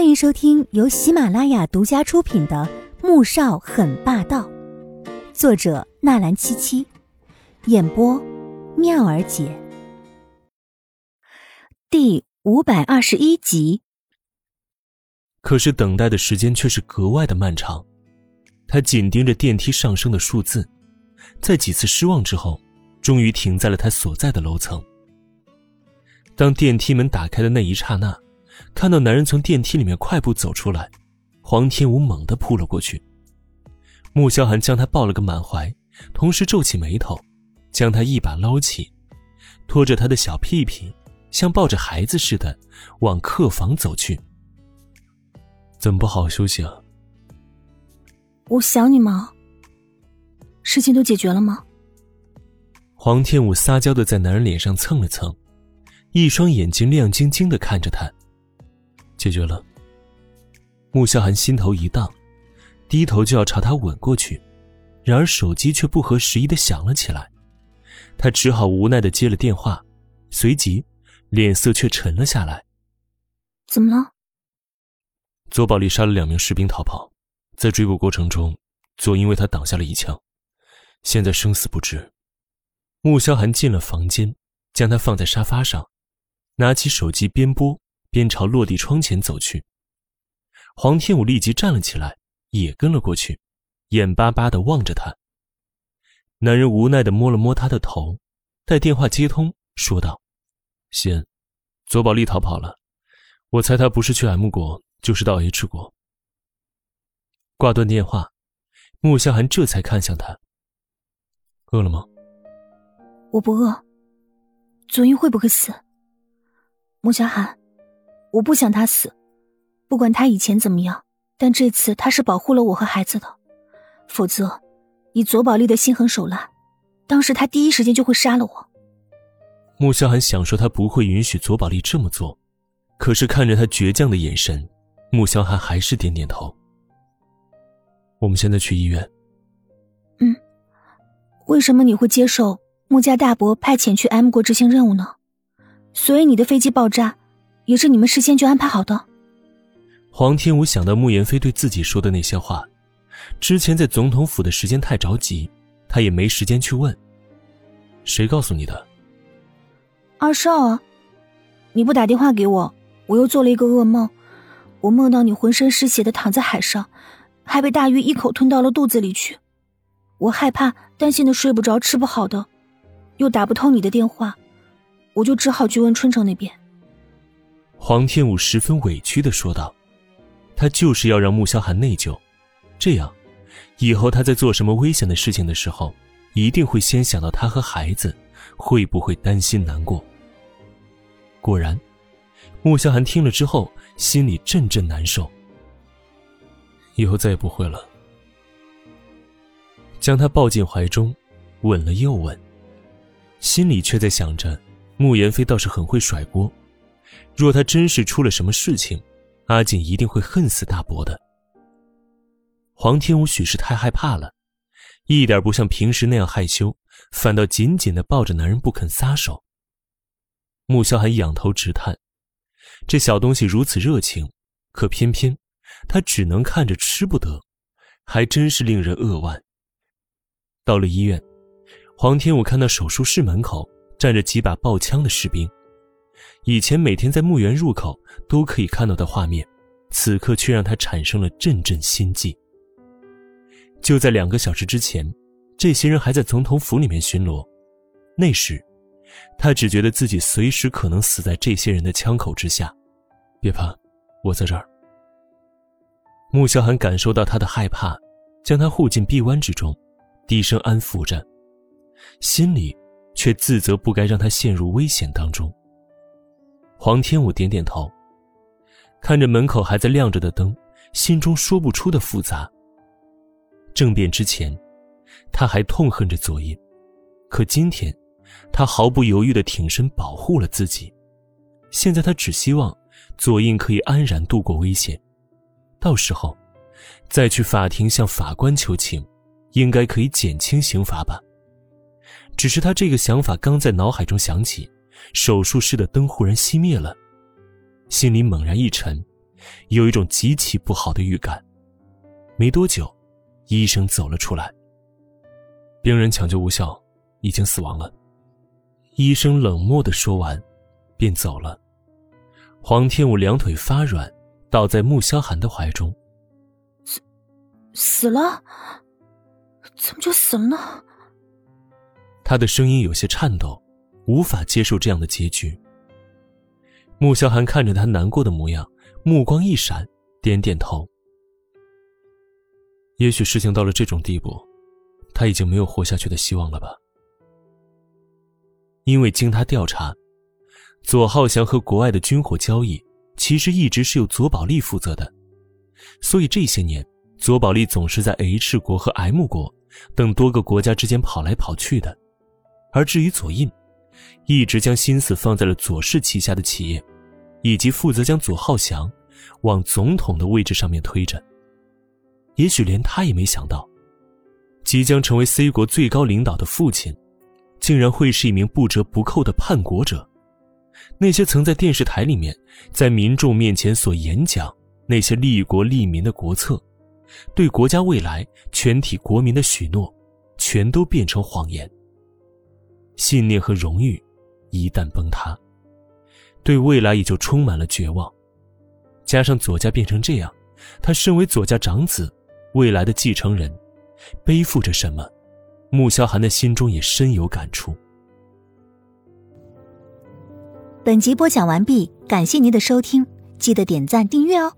欢迎收听由喜马拉雅独家出品的《穆少很霸道》，作者纳兰七七，演播妙儿姐，第五百二十一集。可是等待的时间却是格外的漫长，他紧盯着电梯上升的数字，在几次失望之后，终于停在了他所在的楼层。当电梯门打开的那一刹那。看到男人从电梯里面快步走出来，黄天武猛地扑了过去。穆萧寒将他抱了个满怀，同时皱起眉头，将他一把捞起，拖着他的小屁屁，像抱着孩子似的往客房走去。怎么不好好休息啊？我想你吗？事情都解决了吗？黄天武撒娇的在男人脸上蹭了蹭，一双眼睛亮晶晶的看着他。解决了。穆萧寒心头一荡，低头就要朝他吻过去，然而手机却不合时宜的响了起来，他只好无奈的接了电话，随即脸色却沉了下来。怎么了？左宝莉杀了两名士兵逃跑，在追捕过程中，左因为他挡下了一枪，现在生死不知。穆萧寒进了房间，将他放在沙发上，拿起手机边拨。边朝落地窗前走去，黄天武立即站了起来，也跟了过去，眼巴巴的望着他。男人无奈的摸了摸他的头，待电话接通，说道：“先，左宝莉逃跑了，我猜他不是去 M 国，就是到 H 国。”挂断电话，穆萧寒这才看向他：“饿了吗？”“我不饿。”“左英会不会死？”穆萧寒。我不想他死，不管他以前怎么样，但这次他是保护了我和孩子的，否则，以左宝丽的心狠手辣，当时他第一时间就会杀了我。穆萧寒想说他不会允许左宝丽这么做，可是看着他倔强的眼神，穆萧寒还是点点头。我们现在去医院。嗯，为什么你会接受穆家大伯派遣去 M 国执行任务呢？所以你的飞机爆炸。也是你们事先就安排好的。黄天武想到穆言飞对自己说的那些话，之前在总统府的时间太着急，他也没时间去问。谁告诉你的？二少啊，你不打电话给我，我又做了一个噩梦，我梦到你浑身是血的躺在海上，还被大鱼一口吞到了肚子里去，我害怕，担心的睡不着，吃不好的，又打不通你的电话，我就只好去问春城那边。黄天武十分委屈的说道：“他就是要让穆萧寒内疚，这样，以后他在做什么危险的事情的时候，一定会先想到他和孩子会不会担心难过。”果然，穆萧寒听了之后，心里阵阵难受。以后再也不会了。将他抱进怀中，吻了又吻，心里却在想着，穆言飞倒是很会甩锅。若他真是出了什么事情，阿锦一定会恨死大伯的。黄天武许是太害怕了，一点不像平时那样害羞，反倒紧紧的抱着男人不肯撒手。穆萧寒仰头直叹：这小东西如此热情，可偏偏他只能看着吃不得，还真是令人扼腕。到了医院，黄天武看到手术室门口站着几把抱枪的士兵。以前每天在墓园入口都可以看到的画面，此刻却让他产生了阵阵心悸。就在两个小时之前，这些人还在总统府里面巡逻，那时，他只觉得自己随时可能死在这些人的枪口之下。别怕，我在这儿。穆萧寒感受到他的害怕，将他护进臂弯之中，低声安抚着，心里却自责不该让他陷入危险当中。黄天武点点头，看着门口还在亮着的灯，心中说不出的复杂。政变之前，他还痛恨着左印，可今天，他毫不犹豫的挺身保护了自己。现在他只希望左印可以安然度过危险，到时候，再去法庭向法官求情，应该可以减轻刑罚吧。只是他这个想法刚在脑海中响起。手术室的灯忽然熄灭了，心里猛然一沉，有一种极其不好的预感。没多久，医生走了出来。病人抢救无效，已经死亡了。医生冷漠的说完，便走了。黄天武两腿发软，倒在穆萧寒的怀中。死，死了？怎么就死了呢？他的声音有些颤抖，无法接受这样的结局。穆萧寒看着他难过的模样，目光一闪，点点头。也许事情到了这种地步，他已经没有活下去的希望了吧？因为经他调查，左浩翔和国外的军火交易其实一直是由左宝利负责的，所以这些年左宝利总是在 H 国和 M 国等多个国家之间跑来跑去的。而至于左印，一直将心思放在了左氏旗下的企业，以及负责将左浩翔往总统的位置上面推着。也许连他也没想到，即将成为 C 国最高领导的父亲，竟然会是一名不折不扣的叛国者。那些曾在电视台里面，在民众面前所演讲那些利国利民的国策，对国家未来、全体国民的许诺，全都变成谎言。信念和荣誉一旦崩塌，对未来也就充满了绝望。加上左家变成这样，他身为左家长子。未来的继承人，背负着什么？穆萧寒的心中也深有感触。本集播讲完毕，感谢您的收听，记得点赞订阅哦。